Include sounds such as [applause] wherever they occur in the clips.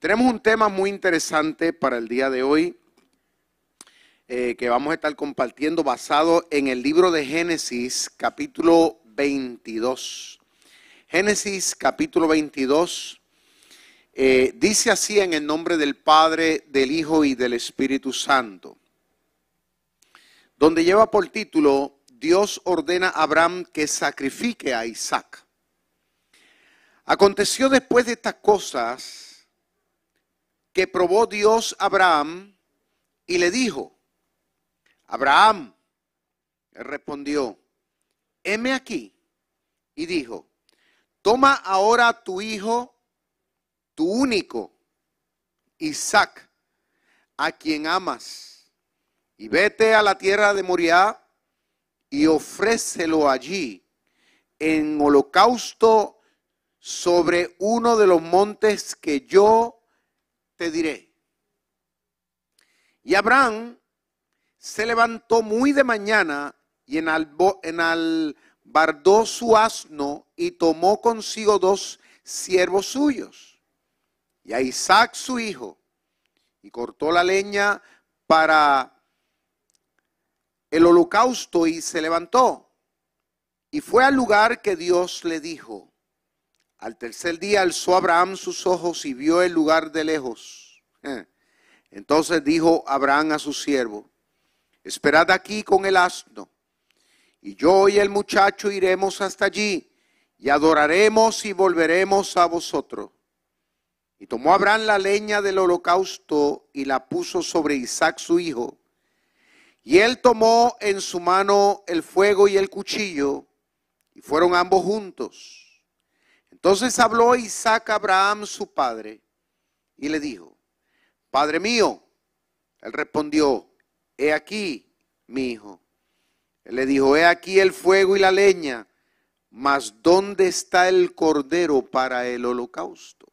Tenemos un tema muy interesante para el día de hoy eh, que vamos a estar compartiendo basado en el libro de Génesis capítulo 22. Génesis capítulo 22 eh, dice así en el nombre del Padre, del Hijo y del Espíritu Santo, donde lleva por título Dios ordena a Abraham que sacrifique a Isaac. Aconteció después de estas cosas que probó Dios a Abraham y le dijo, Abraham, respondió, heme aquí. Y dijo, toma ahora tu hijo, tu único, Isaac, a quien amas, y vete a la tierra de Moriah y ofrécelo allí en holocausto sobre uno de los montes que yo te diré. Y Abraham se levantó muy de mañana y enalbardó su asno y tomó consigo dos siervos suyos y a Isaac su hijo y cortó la leña para el holocausto y se levantó y fue al lugar que Dios le dijo. Al tercer día alzó Abraham sus ojos y vio el lugar de lejos. Eh. Entonces dijo Abraham a su siervo, esperad aquí con el asno, y yo y el muchacho iremos hasta allí, y adoraremos y volveremos a vosotros. Y tomó Abraham la leña del holocausto y la puso sobre Isaac su hijo. Y él tomó en su mano el fuego y el cuchillo, y fueron ambos juntos. Entonces habló Isaac a Abraham su padre y le dijo, Padre mío, él respondió, he aquí mi hijo. Él le dijo, he aquí el fuego y la leña, mas ¿dónde está el cordero para el holocausto?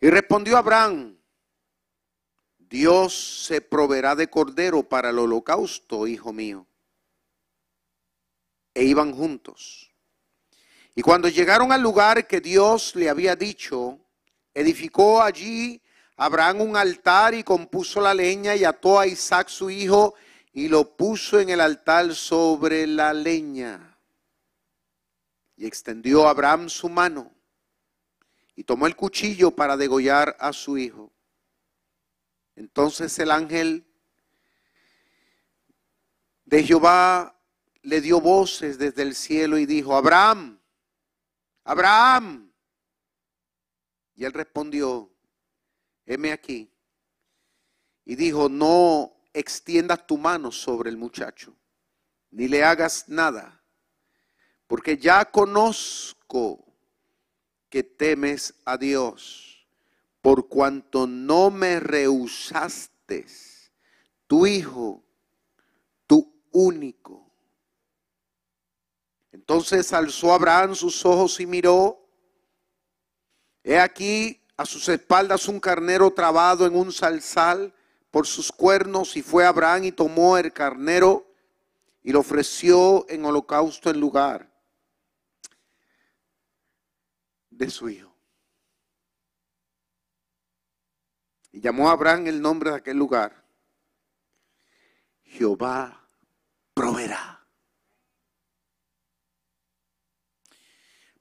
Y respondió Abraham, Dios se proveerá de cordero para el holocausto, hijo mío e iban juntos. Y cuando llegaron al lugar que Dios le había dicho, edificó allí Abraham un altar y compuso la leña y ató a Isaac su hijo y lo puso en el altar sobre la leña. Y extendió Abraham su mano y tomó el cuchillo para degollar a su hijo. Entonces el ángel de Jehová le dio voces desde el cielo y dijo, Abraham, Abraham. Y él respondió, heme aquí. Y dijo, no extiendas tu mano sobre el muchacho, ni le hagas nada, porque ya conozco que temes a Dios, por cuanto no me rehusaste tu hijo, tu único entonces alzó Abraham sus ojos y miró. He aquí a sus espaldas un carnero trabado en un salsal por sus cuernos y fue Abraham y tomó el carnero y lo ofreció en holocausto en lugar de su hijo. Y llamó a Abraham el nombre de aquel lugar. Jehová proveerá.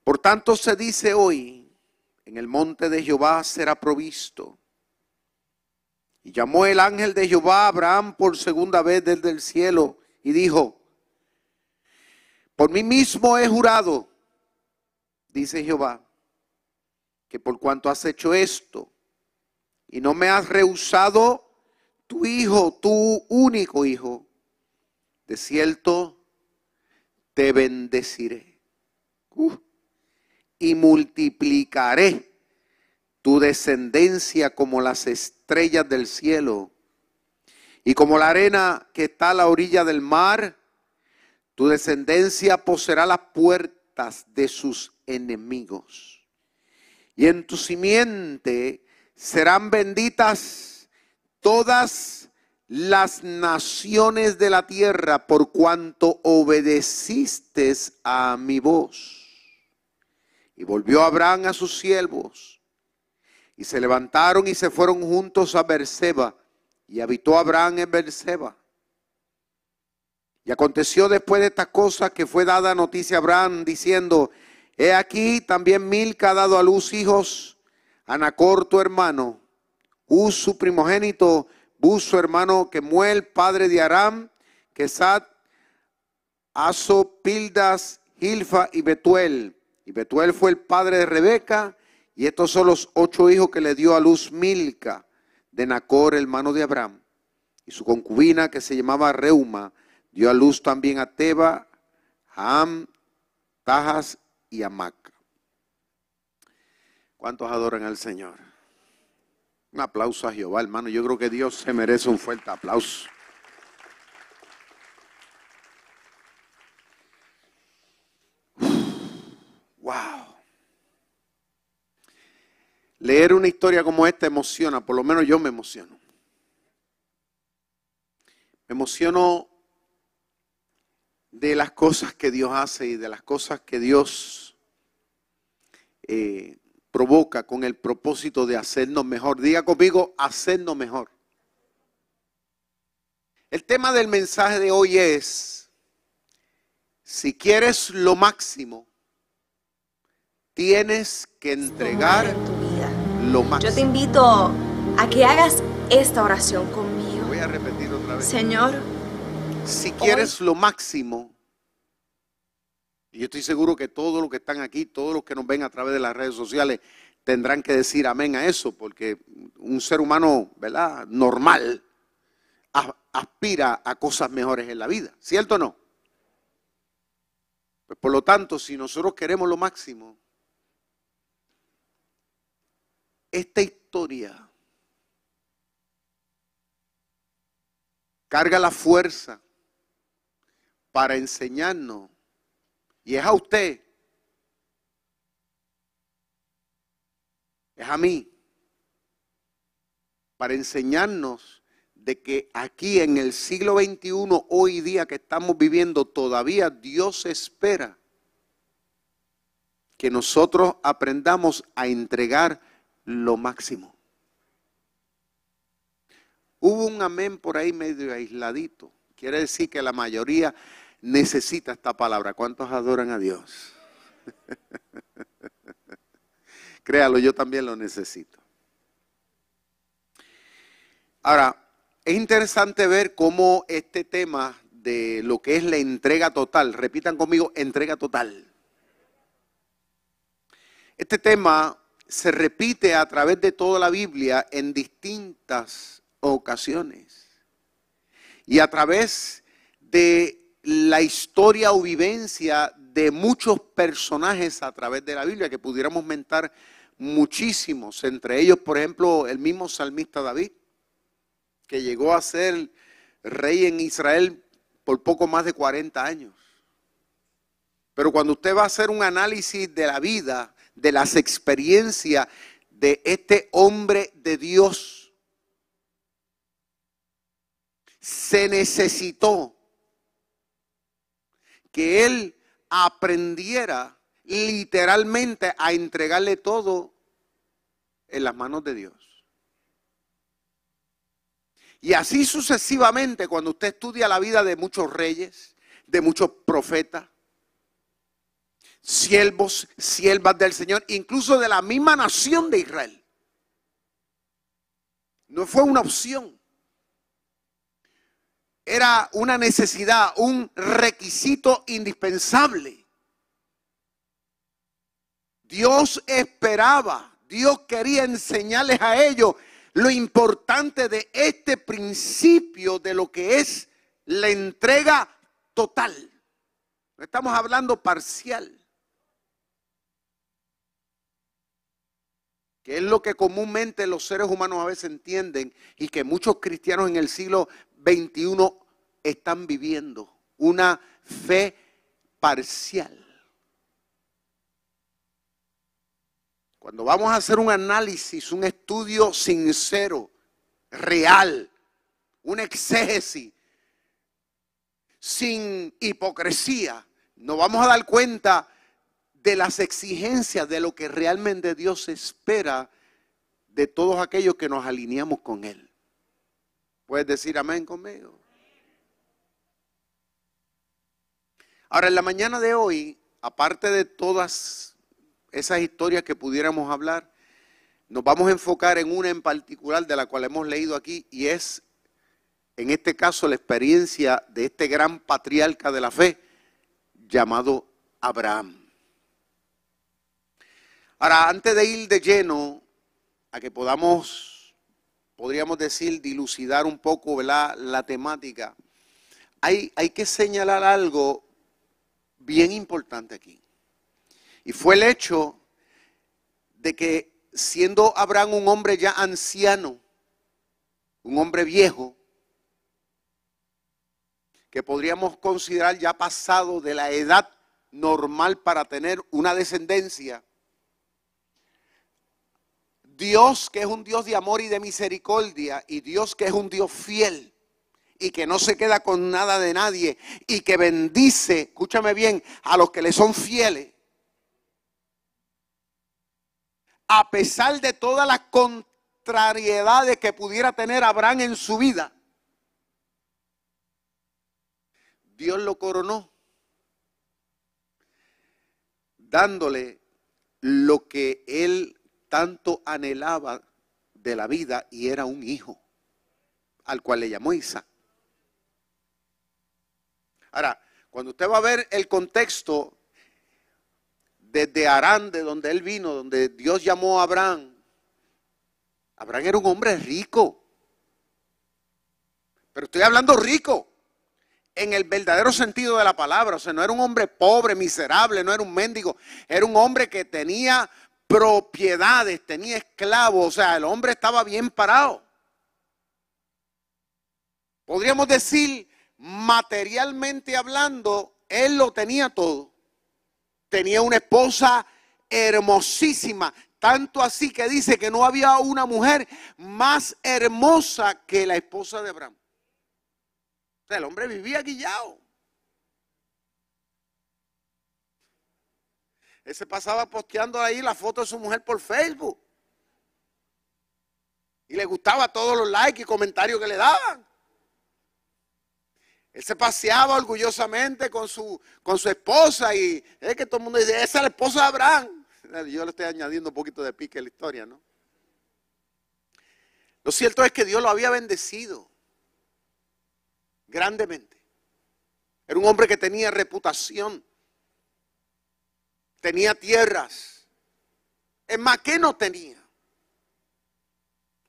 Por tanto se dice hoy, en el monte de Jehová será provisto. Y llamó el ángel de Jehová a Abraham por segunda vez desde el cielo y dijo, por mí mismo he jurado, dice Jehová, que por cuanto has hecho esto y no me has rehusado tu hijo, tu único hijo, de cierto te bendeciré. Uh y multiplicaré tu descendencia como las estrellas del cielo y como la arena que está a la orilla del mar. Tu descendencia poseerá las puertas de sus enemigos. Y en tu simiente serán benditas todas las naciones de la tierra por cuanto obedeciste a mi voz. Y volvió Abraham a sus siervos. Y se levantaron y se fueron juntos a Berseba. Y habitó Abraham en Berseba. Y aconteció después de estas cosas que fue dada noticia a Abraham diciendo, he aquí también Milca ha dado a luz hijos, Anacor tu hermano, Uz su primogénito, Bus su hermano Kemuel, padre de Aram, Kesat, Aso, Pildas, Hilfa y Betuel. Y Betuel fue el padre de Rebeca, y estos son los ocho hijos que le dio a luz Milca, de Nacor, hermano de Abraham. Y su concubina, que se llamaba Reuma, Dio a luz también a Teba, a Am, Tajas y a Maca. ¿Cuántos adoran al Señor? Un aplauso a Jehová, hermano. Yo creo que Dios se merece un fuerte aplauso. Wow. Leer una historia como esta emociona, por lo menos yo me emociono. Me emociono de las cosas que Dios hace y de las cosas que Dios eh, provoca con el propósito de hacernos mejor. Diga conmigo, hacernos mejor. El tema del mensaje de hoy es, si quieres lo máximo, tienes que entregar lo. Yo te invito a que hagas esta oración conmigo. Voy a repetir otra vez. Señor, si quieres lo máximo, y yo estoy seguro que todos los que están aquí, todos los que nos ven a través de las redes sociales, tendrán que decir amén a eso, porque un ser humano, ¿verdad? Normal, aspira a cosas mejores en la vida, ¿cierto o no? Pues por lo tanto, si nosotros queremos lo máximo, esta historia. Carga la fuerza para enseñarnos, y es a usted, es a mí, para enseñarnos de que aquí en el siglo XXI, hoy día que estamos viviendo, todavía Dios espera que nosotros aprendamos a entregar lo máximo. Hubo un amén por ahí medio aisladito. Quiere decir que la mayoría necesita esta palabra. ¿Cuántos adoran a Dios? [laughs] Créalo, yo también lo necesito. Ahora, es interesante ver cómo este tema de lo que es la entrega total, repitan conmigo, entrega total. Este tema se repite a través de toda la Biblia en distintas ocasiones. Y a través de la historia o vivencia de muchos personajes a través de la Biblia, que pudiéramos mentar muchísimos, entre ellos, por ejemplo, el mismo salmista David, que llegó a ser rey en Israel por poco más de 40 años. Pero cuando usted va a hacer un análisis de la vida, de las experiencias de este hombre de Dios, se necesitó que él aprendiera literalmente a entregarle todo en las manos de Dios. Y así sucesivamente, cuando usted estudia la vida de muchos reyes, de muchos profetas, siervos, siervas del Señor, incluso de la misma nación de Israel. No fue una opción era una necesidad, un requisito indispensable. Dios esperaba, Dios quería enseñarles a ellos lo importante de este principio de lo que es la entrega total. No estamos hablando parcial. Que es lo que comúnmente los seres humanos a veces entienden y que muchos cristianos en el siglo 21 están viviendo una fe parcial. Cuando vamos a hacer un análisis, un estudio sincero, real, un exégesis, sin hipocresía, nos vamos a dar cuenta de las exigencias de lo que realmente Dios espera de todos aquellos que nos alineamos con Él. ¿Puedes decir amén conmigo? Ahora, en la mañana de hoy, aparte de todas esas historias que pudiéramos hablar, nos vamos a enfocar en una en particular de la cual hemos leído aquí y es, en este caso, la experiencia de este gran patriarca de la fe llamado Abraham. Ahora, antes de ir de lleno a que podamos, podríamos decir, dilucidar un poco la temática, hay, que señalar algo bien importante aquí. Y fue el hecho de que siendo Abraham un hombre ya anciano, un hombre viejo, que podríamos considerar ya pasado de la edad normal para tener una descendencia, Dios que es un Dios de amor y de misericordia y Dios que es un Dios fiel y que no se queda con nada de nadie y que bendice, escúchame bien, a los que le son fieles. A pesar de todas las contrariedades que pudiera tener Abraham en su vida, Dios lo coronó dándole lo que él tanto anhelaba de la vida y era un hijo, al cual le llamó Isaac. Ahora, cuando usted va a ver el contexto desde Arán, de donde él vino, donde Dios llamó a Abraham, Abraham era un hombre rico. Pero estoy hablando rico en el verdadero sentido de la palabra. O sea, no era un hombre pobre, miserable, no era un mendigo. Era un hombre que tenía propiedades, tenía esclavos. O sea, el hombre estaba bien parado. Podríamos decir materialmente hablando, él lo tenía todo. Tenía una esposa hermosísima, tanto así que dice que no había una mujer más hermosa que la esposa de Abraham. O sea, el hombre vivía guillado. Él se pasaba posteando ahí la foto de su mujer por Facebook. Y le gustaba todos los likes y comentarios que le daban. Él se paseaba orgullosamente con su, con su esposa y es que todo el mundo dice, esa es la esposa de Abraham. [laughs] Yo le estoy añadiendo un poquito de pique a la historia, ¿no? Lo cierto es que Dios lo había bendecido grandemente. Era un hombre que tenía reputación, tenía tierras. Es más, ¿qué no tenía?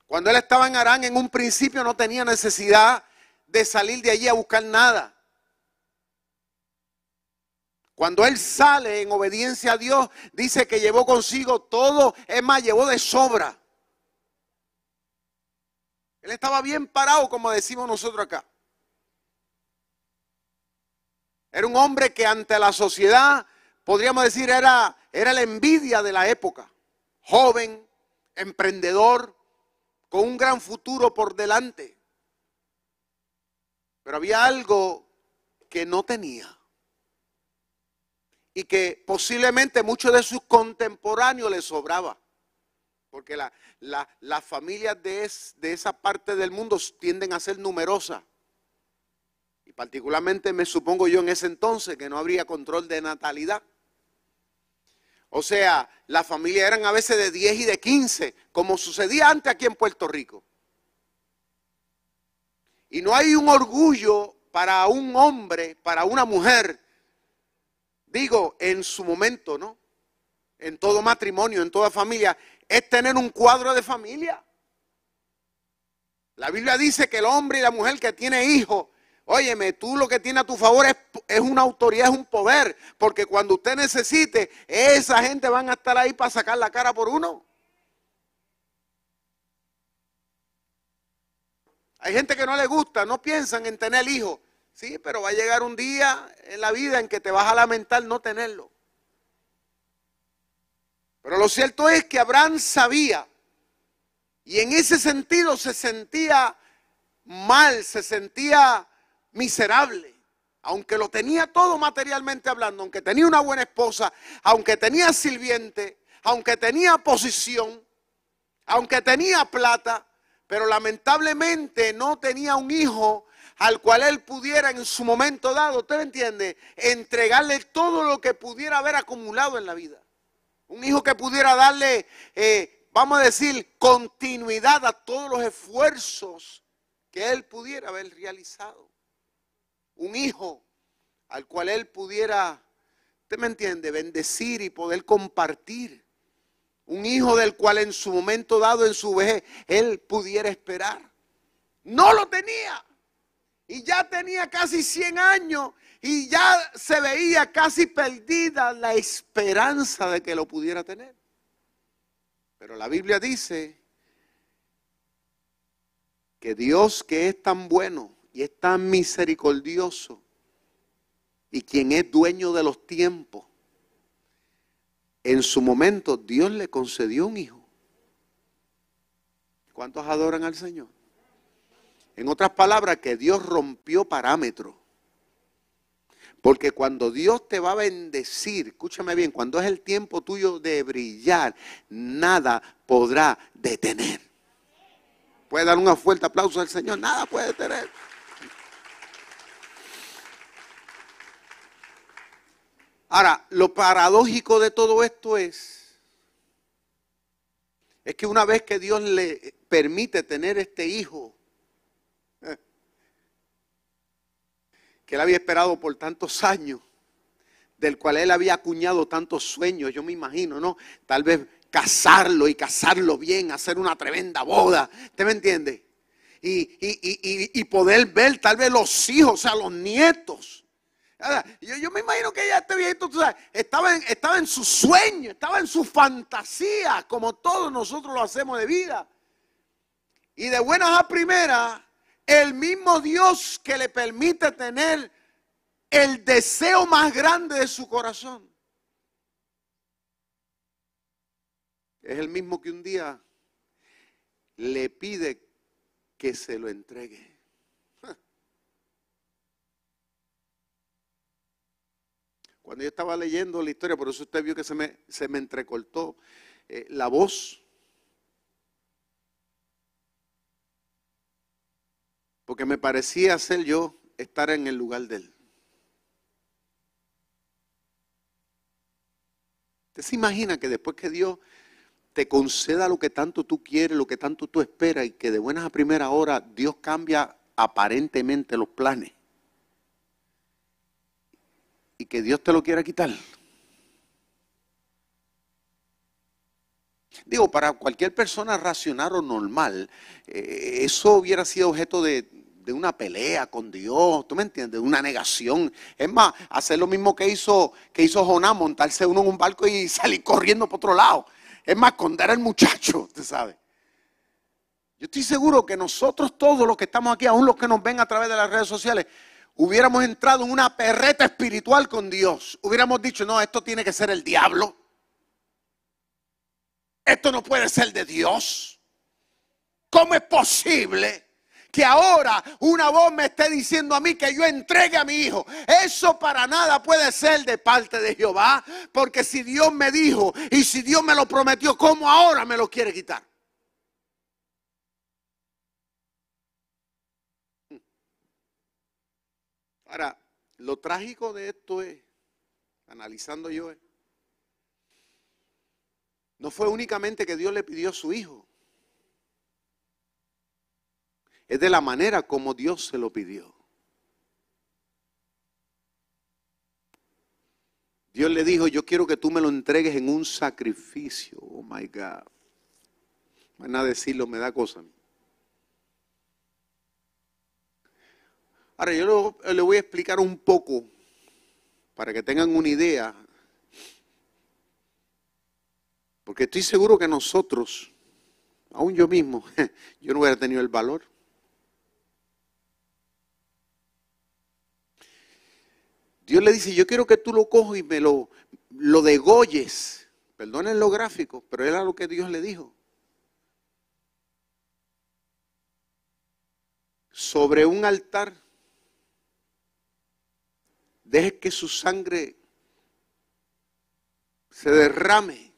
Cuando él estaba en Arán, en un principio no tenía necesidad de salir de allí a buscar nada. Cuando él sale en obediencia a Dios, dice que llevó consigo todo, es más, llevó de sobra. Él estaba bien parado, como decimos nosotros acá. Era un hombre que ante la sociedad, podríamos decir, era, era la envidia de la época. Joven, emprendedor, con un gran futuro por delante. Pero había algo que no tenía. Y que posiblemente muchos de sus contemporáneos le sobraba. Porque las familias de, de esa parte del mundo tienden a ser numerosas. Y particularmente me supongo yo en ese entonces que no habría control de natalidad. O sea, las familias eran a veces de 10 y de 15, como sucedía antes aquí en Puerto Rico. Y no hay un orgullo para un hombre, para una mujer, digo, en su momento, ¿no? En todo matrimonio, en toda familia, es tener un cuadro de familia. La Biblia dice que el hombre y la mujer que tiene hijos, óyeme, tú lo que tienes a tu favor es, es, una autoridad, es un poder, porque cuando usted necesite, esa gente van a estar ahí para sacar la cara por uno. Hay gente que no le gusta, no piensan en tener hijos. Sí, pero va a llegar un día en la vida en que te vas a lamentar no tenerlo. Pero lo cierto es que Abraham sabía y en ese sentido se sentía mal, se sentía miserable. aunque lo tenía todo materialmente hablando, aunque tenía una buena esposa, aunque tenía sirviente, aunque tenía posición, aunque tenía plata, pero lamentablemente no tenía un hijo al cual él pudiera en su momento dado, ¿usted me entiende? Entregarle todo lo que pudiera haber acumulado en la vida. Un hijo que pudiera darle, eh, vamos a decir, continuidad a todos los esfuerzos que él pudiera haber realizado. Un hijo al cual él pudiera, ¿usted me entiende? Bendecir y poder compartir. Un hijo del cual en su momento dado, en su vejez, él pudiera esperar. No lo tenía y ya tenía casi 100 años y ya se veía casi perdida la esperanza de que lo pudiera tener. Pero la Biblia dice que Dios que es tan bueno y es tan misericordioso y quien es dueño de los tiempos, en su momento Dios le concedió un hijo. ¿Cuántos adoran al Señor? En otras palabras, que Dios rompió parámetros. Porque cuando Dios te va a bendecir, escúchame bien, cuando es el tiempo tuyo de brillar, nada podrá detener. Puede dar un fuerte aplauso al Señor, nada puede detener. Ahora, lo paradójico de todo esto es, es que una vez que Dios le permite tener este hijo, que él había esperado por tantos años, del cual él había acuñado tantos sueños, yo me imagino, ¿no? Tal vez casarlo y casarlo bien, hacer una tremenda boda, ¿usted me entiende? Y, poder ver tal vez los hijos, o sea, los nietos. Yo, me imagino que ella este viejito estaba, en, estaba en su sueño, estaba en su fantasía, como todos nosotros lo hacemos de vida. Y de buenas a primeras, el mismo Dios que le permite tener el deseo más grande de su corazón. Es el mismo que un día le pide que se lo entregue. Cuando yo estaba leyendo la historia, por eso usted vio que se me, se me entrecortó eh, la voz porque me parecía ser yo estar en el lugar de él. ¿Usted se imagina que después que Dios te conceda lo que tanto tú quieres, lo que tanto tú esperas y que de buenas a primera hora Dios cambia aparentemente los planes y que Dios te lo quiera quitar? Digo, para cualquier persona racional o normal, eh, eso hubiera sido objeto de, de una pelea con Dios, ¿tú me entiendes? De una negación. Es más, hacer lo mismo que hizo, que hizo Jonás, montarse uno en un barco y [laughs] salir corriendo por otro lado. Es más, esconder al muchacho, [laughs] usted sabe. Yo estoy seguro que nosotros todos los que estamos aquí, aún los que nos ven a través de las redes sociales, hubiéramos entrado en una perreta espiritual con Dios. Hubiéramos dicho, no, esto tiene que ser el diablo. Esto no puede ser de Dios. ¿Cómo es posible? que ahora una voz me esté diciendo a mí que yo entregue a mi hijo. Eso para nada puede ser de parte de Jehová, porque si Dios me dijo y si Dios me lo prometió, ¿cómo ahora me lo quiere quitar? Ahora, lo trágico de esto es, analizando yo, no fue únicamente que Dios le pidió a su hijo, es de la manera como Dios se lo pidió. Dios le dijo, yo quiero que tú me lo entregues en un sacrificio. Oh, my God. Van a decirlo, me da cosa. Ahora, yo le voy a explicar un poco para que tengan una idea. Porque estoy seguro que nosotros, aún yo mismo, [laughs] yo no hubiera tenido el valor. Dios le dice, yo quiero que tú lo cojas y me lo, lo degolles. Perdonen lo gráfico, pero era lo que Dios le dijo. Sobre un altar dejes que su sangre se derrame.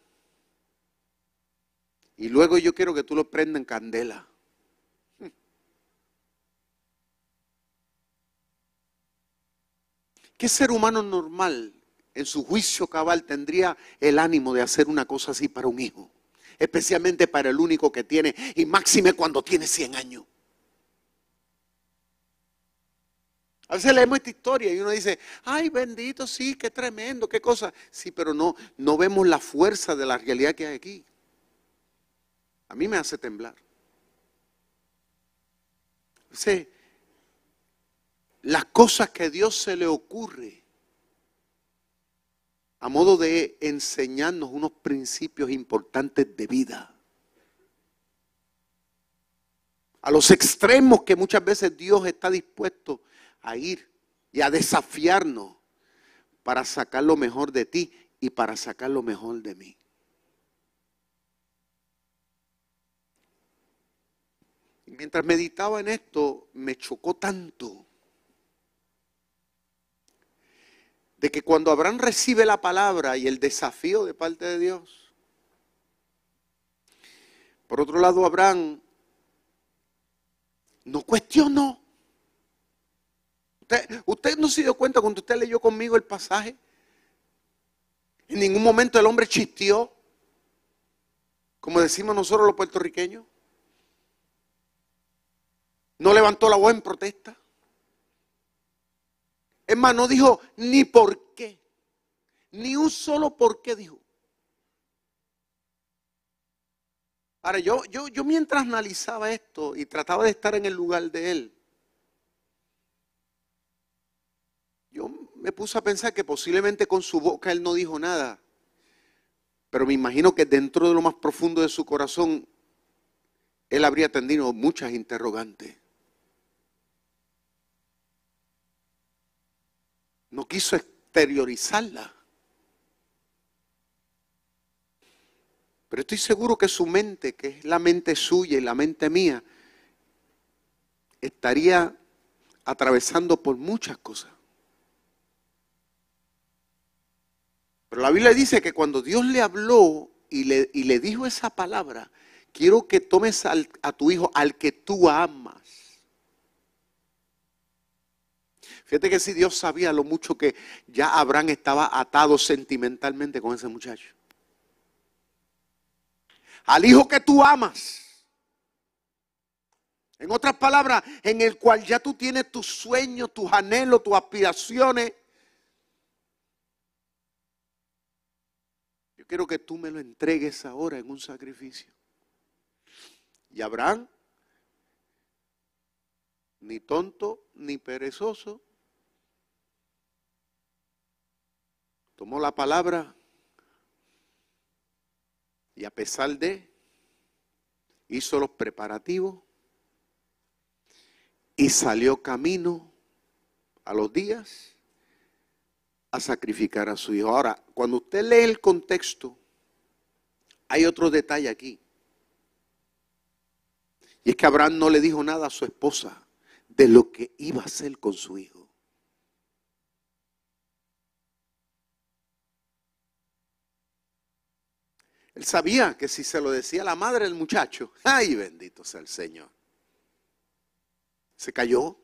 Y luego yo quiero que tú lo prendas en candela. ¿Qué ser humano normal en su juicio cabal tendría el ánimo de hacer una cosa así para un hijo? Especialmente para el único que tiene y máxime cuando tiene 100 años. A veces leemos esta historia y uno dice, ay bendito, sí, qué tremendo, qué cosa. Sí, pero no, no vemos la fuerza de la realidad que hay aquí. A mí me hace temblar. Sí, las cosas que Dios se le ocurre a modo de enseñarnos unos principios importantes de vida. A los extremos que muchas veces Dios está dispuesto a ir y a desafiarnos para sacar lo mejor de ti y para sacar lo mejor de mí. mientras meditaba en esto, me chocó tanto de que cuando Abraham recibe la palabra y el desafío de parte de Dios, por otro lado, Abraham no cuestionó. ¿Usted, no se dio cuenta cuando usted leyó conmigo el pasaje? En ningún momento el hombre chistió, como decimos nosotros los puertorriqueños. No levantó la voz en protesta. Es más, no dijo ni por qué. Ni un solo por qué dijo. Ahora, yo, yo, yo mientras analizaba esto y trataba de estar en el lugar de él, yo me puse a pensar que posiblemente con su boca él no dijo nada. Pero me imagino que dentro de lo más profundo de su corazón, él habría tenido muchas interrogantes. No quiso exteriorizarla. Pero estoy seguro que su mente, que es la mente suya y la mente mía, estaría atravesando por muchas cosas. Pero la Biblia dice que cuando Dios le habló y le, y le dijo esa palabra, quiero que tomes a tu hijo al que tú amas. Fíjate que si Dios sabía lo mucho que ya Abraham estaba atado sentimentalmente con ese muchacho. Al hijo que tú amas. En otras palabras, en el cual ya tú tienes tus sueños, tus anhelos, tus aspiraciones. Quiero que tú me lo entregues ahora en un sacrificio. Y Abraham, ni tonto ni perezoso, tomó la palabra y a pesar de, hizo los preparativos y salió camino a los días a sacrificar a su hijo. Ahora, cuando usted lee el contexto, hay otro detalle aquí. Y es que Abraham no le dijo nada a su esposa de lo que iba a hacer con su hijo. Él sabía que si se lo decía la madre del muchacho, ay bendito sea el Señor, se cayó.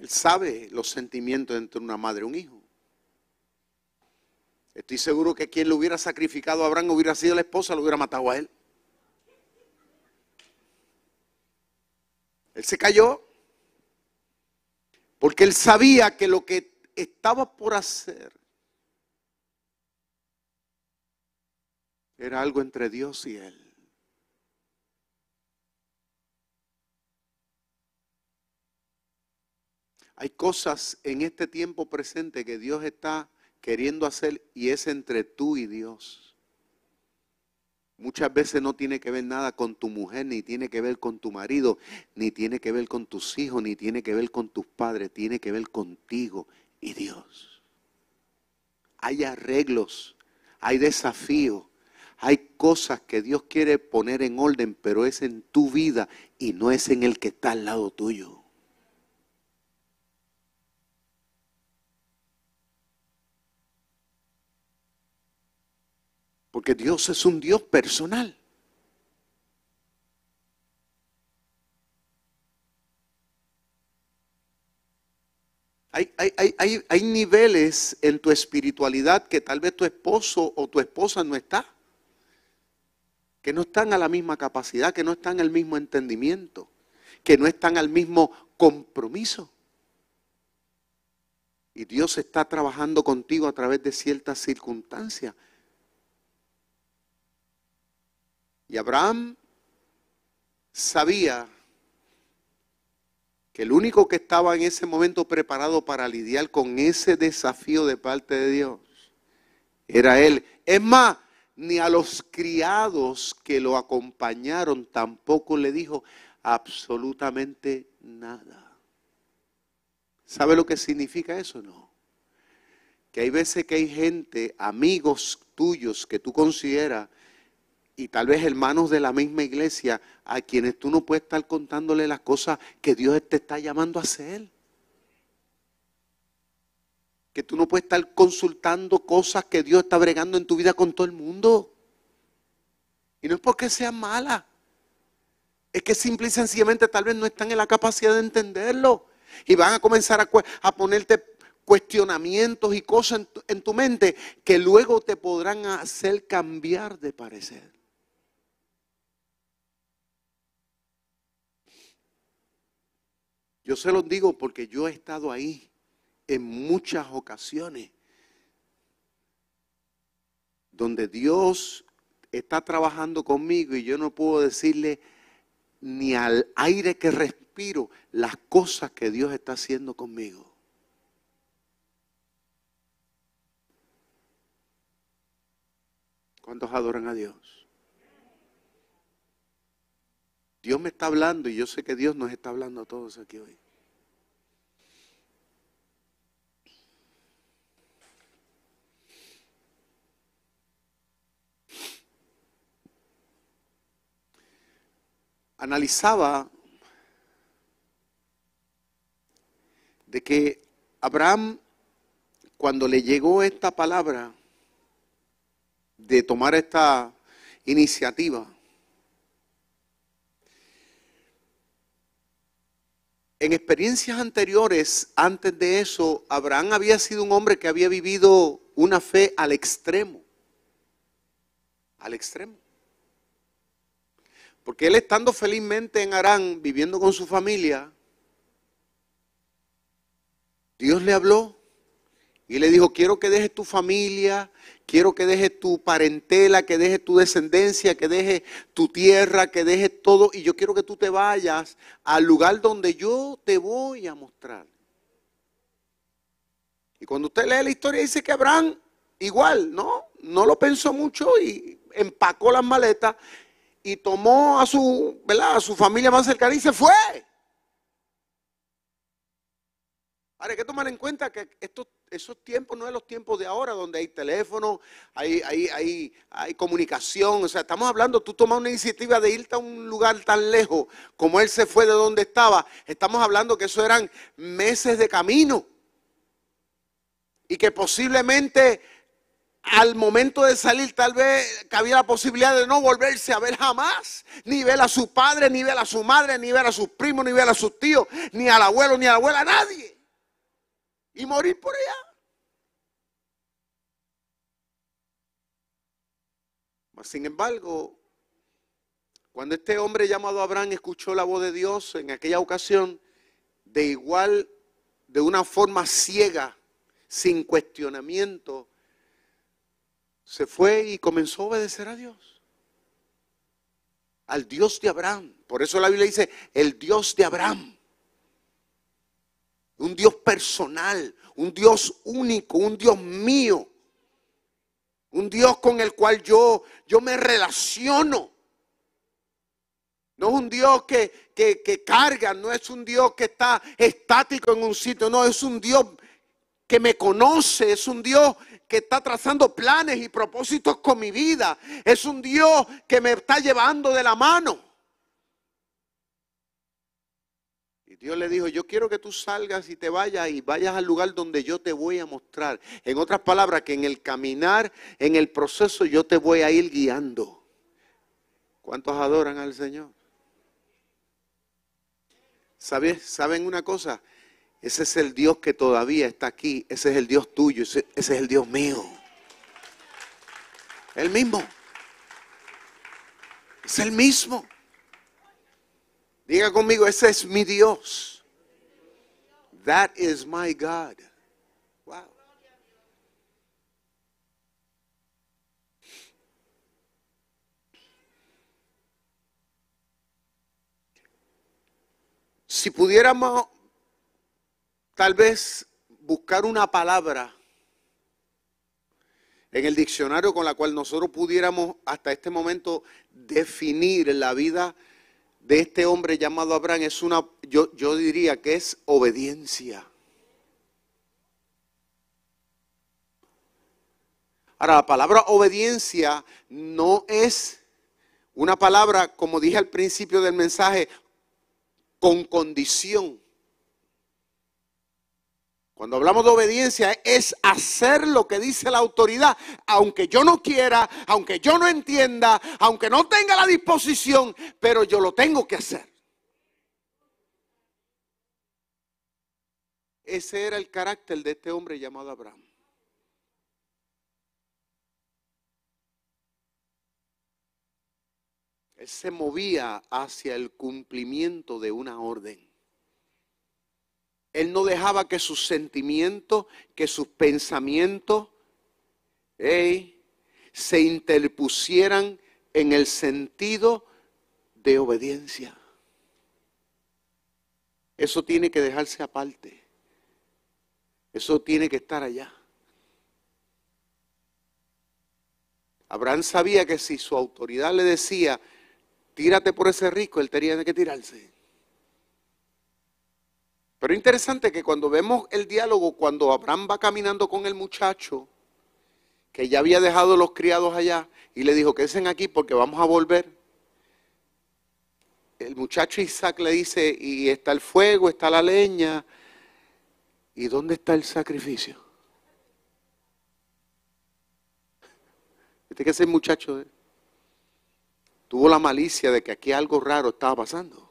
Él sabe los sentimientos entre una madre y un hijo. Estoy seguro que quien lo hubiera sacrificado a Abraham hubiera sido la esposa, lo hubiera matado a él. Él se cayó porque él sabía que lo que estaba por hacer era algo entre Dios y él. Hay cosas en este tiempo presente que Dios está queriendo hacer y es entre tú y Dios. Muchas veces no tiene que ver nada con tu mujer, ni tiene que ver con tu marido, ni tiene que ver con tus hijos, ni tiene que ver con tus padres, tiene que ver contigo y Dios. Hay arreglos, hay desafíos, hay cosas que Dios quiere poner en orden, pero es en tu vida y no es en el que está al lado tuyo. Porque Dios es un Dios personal. Hay, hay, niveles en tu espiritualidad que tal vez tu esposo o tu esposa no está. Que no están a la misma capacidad, que no están al mismo entendimiento, que no están al mismo compromiso. Y Dios está trabajando contigo a través de ciertas circunstancias. Y Abraham sabía que el único que estaba en ese momento preparado para lidiar con ese desafío de parte de Dios era él. Es más, ni a los criados que lo acompañaron tampoco le dijo absolutamente nada. ¿Sabe lo que significa eso? No. Que hay veces que hay gente, amigos tuyos que tú consideras y tal vez hermanos de la misma iglesia a quienes tú no puedes estar contándole las cosas que Dios te está llamando a hacer. Que tú no puedes estar consultando cosas que Dios está bregando en tu vida con todo el mundo. Y no es porque sean malas. Es que simple y sencillamente tal vez no están en la capacidad de entenderlo. Y van a comenzar a, ponerte cuestionamientos y cosas en tu mente que luego te podrán hacer cambiar de parecer. Yo se los digo porque yo he estado ahí en muchas ocasiones donde Dios está trabajando conmigo y yo no puedo decirle ni al aire que respiro las cosas que Dios está haciendo conmigo. ¿Cuántos adoran a Dios? Dios me está hablando y yo sé que Dios nos está hablando a todos aquí hoy. Analizaba de que Abraham, cuando le llegó esta palabra de tomar esta iniciativa, en experiencias anteriores, antes de eso, Abraham había sido un hombre que había vivido una fe al extremo. Al extremo. Porque él estando felizmente en Arán, viviendo con su familia, Dios le habló y le dijo, quiero que dejes tu familia, quiero que dejes tu parentela, que dejes tu descendencia, que dejes tu tierra, que dejes todo. Y yo quiero que tú te vayas al lugar donde yo te voy a mostrar. Y cuando usted lee la historia dice que Abraham igual, ¿no? No lo pensó mucho y empacó las maletas y tomó a su, ¿verdad? a su familia más cercana y se fue. Ahora hay que tomar en cuenta que estos, esos tiempos no es los tiempos de ahora, donde hay teléfono, hay, hay, hay, comunicación. O sea, estamos hablando, tú tomas una iniciativa de irte a un lugar tan lejos como él se fue de donde estaba. Estamos hablando que eso eran meses de camino. Y que posiblemente al momento de salir tal vez cabía la posibilidad de no volverse a ver jamás, ni ver a su padre, ni ver a su madre, ni ver a sus primos, ni ver a sus tíos, ni al abuelo, ni a la abuela, a nadie y morir por allá. Sin embargo, cuando este hombre llamado Abraham escuchó la voz de Dios en aquella ocasión, de igual, de una forma ciega, sin cuestionamiento, se fue y comenzó a obedecer a Dios. Al Dios de Abraham. Por eso la Biblia dice, el Dios de Abraham un Dios personal, un Dios único, un Dios mío, un Dios con el cual yo, yo me relaciono. No es un Dios que, que, que carga, no es un Dios que está estático en un sitio, no, es un Dios que me conoce, es un Dios que está trazando planes y propósitos con mi vida, es un Dios que me está llevando de la mano. Dios le dijo, yo quiero que tú salgas y te vayas y vayas al lugar donde yo te voy a mostrar. En otras palabras, que en el caminar, en el proceso, yo te voy a ir guiando. ¿Cuántos adoran al Señor? ¿Saben una cosa? Ese es el Dios que todavía está aquí. Ese es el Dios tuyo. Ese, es el Dios mío. El mismo. Es el mismo. Diga conmigo, ese es mi Dios. That is my God. Wow. Si pudiéramos tal vez buscar una palabra en el diccionario con la cual nosotros pudiéramos hasta este momento definir la vida de este hombre llamado Abraham es una, yo, yo diría que es obediencia. Ahora, la palabra obediencia no es una palabra, como dije al principio del mensaje, con condición. Cuando hablamos de obediencia es hacer lo que dice la autoridad, aunque yo no quiera, aunque yo no entienda, aunque no tenga la disposición, pero yo lo tengo que hacer. Ese era el carácter de este hombre llamado Abraham. Él se movía hacia el cumplimiento de una orden. Él no dejaba que sus sentimientos, que sus pensamientos se interpusieran en el sentido de obediencia. Eso tiene que dejarse aparte. Eso tiene que estar allá. Abraham sabía que si su autoridad le decía, tírate por ese rico, él tenía que tirarse. Pero interesante que cuando vemos el diálogo, cuando Abraham va caminando con el muchacho, que ya había dejado los criados allá, y le dijo, quédense aquí porque vamos a volver. El muchacho Isaac le dice, y está el fuego, está la leña, ¿y dónde está el sacrificio? Viste que ese muchacho eh, tuvo la malicia de que aquí algo raro estaba pasando.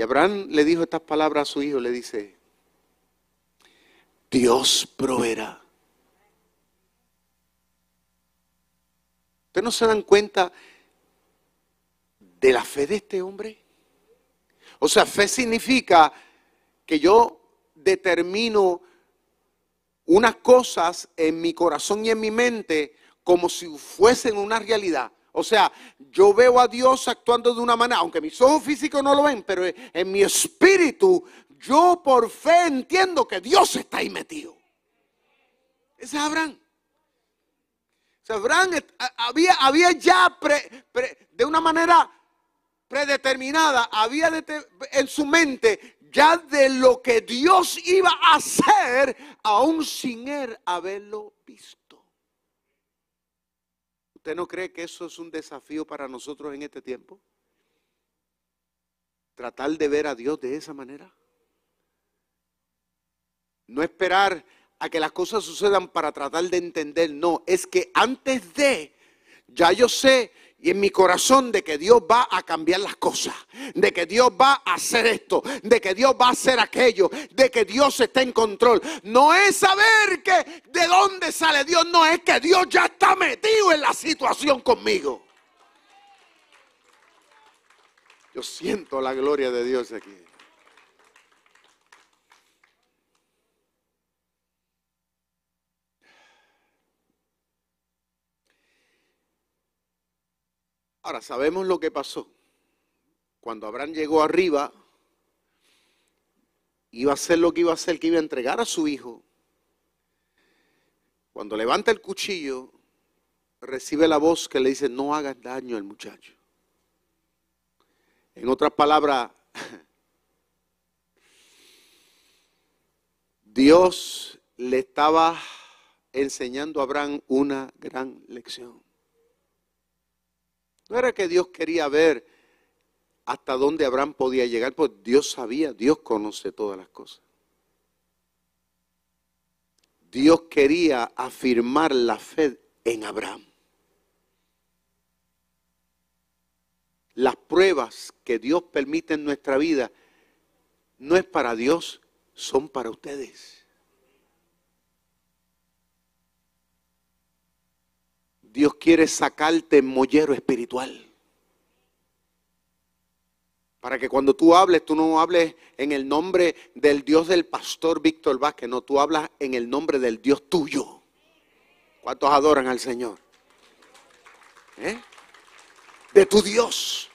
Y Abraham le dijo estas palabras a su hijo, le dice, Dios proveerá. ¿Ustedes no se dan cuenta de la fe de este hombre? O sea, fe significa que yo determino unas cosas en mi corazón y en mi mente como si fuesen una realidad. O sea, yo veo a Dios actuando de una manera, aunque mis ojos físicos no lo ven, pero en mi espíritu, yo por fe entiendo que Dios está ahí metido. Ese es Abraham. Abraham había, había ya de una manera predeterminada, había en su mente ya de lo que Dios iba a hacer, aún sin él haberlo visto. ¿Usted no cree que eso es un desafío para nosotros en este tiempo? Tratar de ver a Dios de esa manera. No esperar a que las cosas sucedan para tratar de entender, no, es que antes de, ya yo sé y en mi corazón de que Dios va a cambiar las cosas, de que Dios va a hacer esto, de que Dios va a hacer aquello, de que Dios está en control. No es saber que de dónde sale Dios, no es que Dios ya está metido en la situación conmigo. Yo siento la gloria de Dios aquí. Ahora, sabemos lo que pasó. Cuando Abraham llegó arriba, iba a hacer lo que iba a hacer, que iba a entregar a su hijo. Cuando levanta el cuchillo, recibe la voz que le dice, no hagas daño al muchacho. En otras palabras, [laughs] Dios le estaba enseñando a Abraham una gran lección. No era que Dios quería ver hasta dónde Abraham podía llegar, pues Dios sabía, Dios conoce todas las cosas. Dios quería afirmar la fe en Abraham. Las pruebas que Dios permite en nuestra vida no es para Dios, son para ustedes. Dios quiere sacarte mollero espiritual. Para que cuando tú hables, tú no hables en el nombre del Dios del pastor Víctor Vázquez, no, tú hablas en el nombre del Dios tuyo. ¿Cuántos adoran al Señor? ¿Eh? De tu Dios.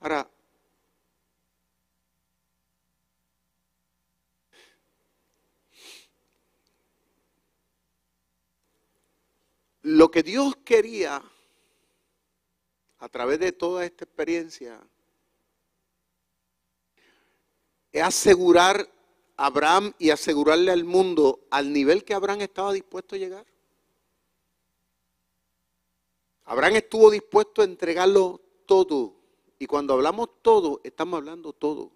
Ahora, lo que Dios quería a través de toda esta experiencia es asegurar a Abraham y asegurarle al mundo al nivel que Abraham estaba dispuesto a llegar. Abraham estuvo dispuesto a entregarlo todo. Y cuando hablamos todo, estamos hablando todo.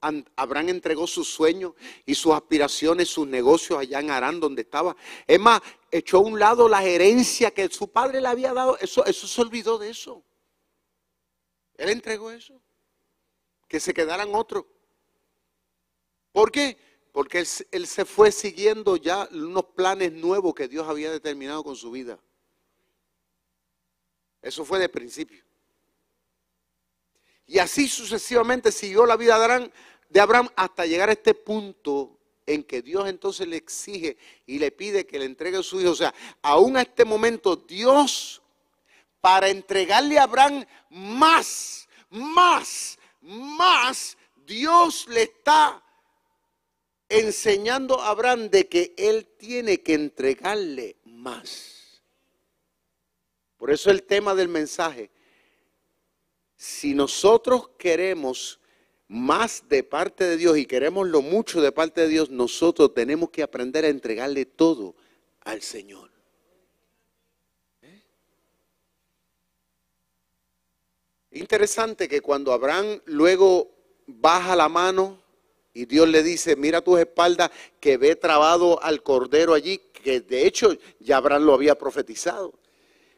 Abraham entregó sus sueños y sus aspiraciones, sus negocios allá en Arán, donde estaba. Es más, echó a un lado la herencia que su padre le había dado. Eso, eso se olvidó de eso. Él entregó eso. Que se quedaran otros. ¿Por qué? Porque él, él se fue siguiendo ya unos planes nuevos que Dios había determinado con su vida. Eso fue de principio. Y así sucesivamente siguió la vida de Abraham, hasta llegar a este punto en que Dios entonces le exige y le pide que le entregue a su hijo. O sea, aún a este momento Dios, para entregarle a Abraham más, más, más, Dios le está enseñando a Abraham de que él tiene que entregarle más. Por eso el tema del mensaje si nosotros queremos más de parte de Dios y queremos lo mucho de parte de Dios, nosotros tenemos que aprender a entregarle todo al Señor. ¿Eh? Interesante que cuando Abraham luego baja la mano y Dios le dice, mira tus espaldas, que ve trabado al cordero allí, que de hecho ya Abraham lo había profetizado.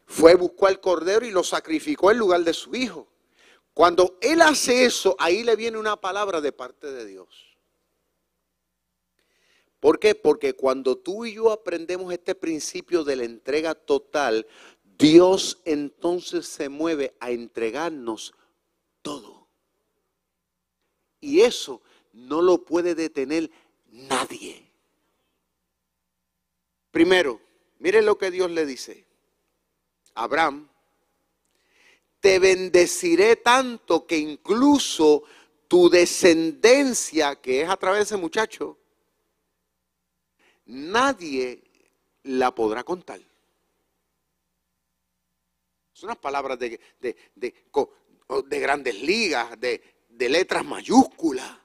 Fue, buscó al cordero y lo sacrificó en lugar de su hijo. Cuando Él hace eso, ahí le viene una palabra de parte de Dios. ¿Por qué? Porque cuando tú y yo aprendemos este principio de la entrega total, Dios entonces se mueve a entregarnos todo. Y eso no lo puede detener nadie. Primero, miren lo que Dios le dice. Abraham, te bendeciré tanto que incluso tu descendencia, que es a través de ese muchacho, nadie la podrá contar. Son unas palabras de, de, grandes ligas, de, de letras mayúsculas.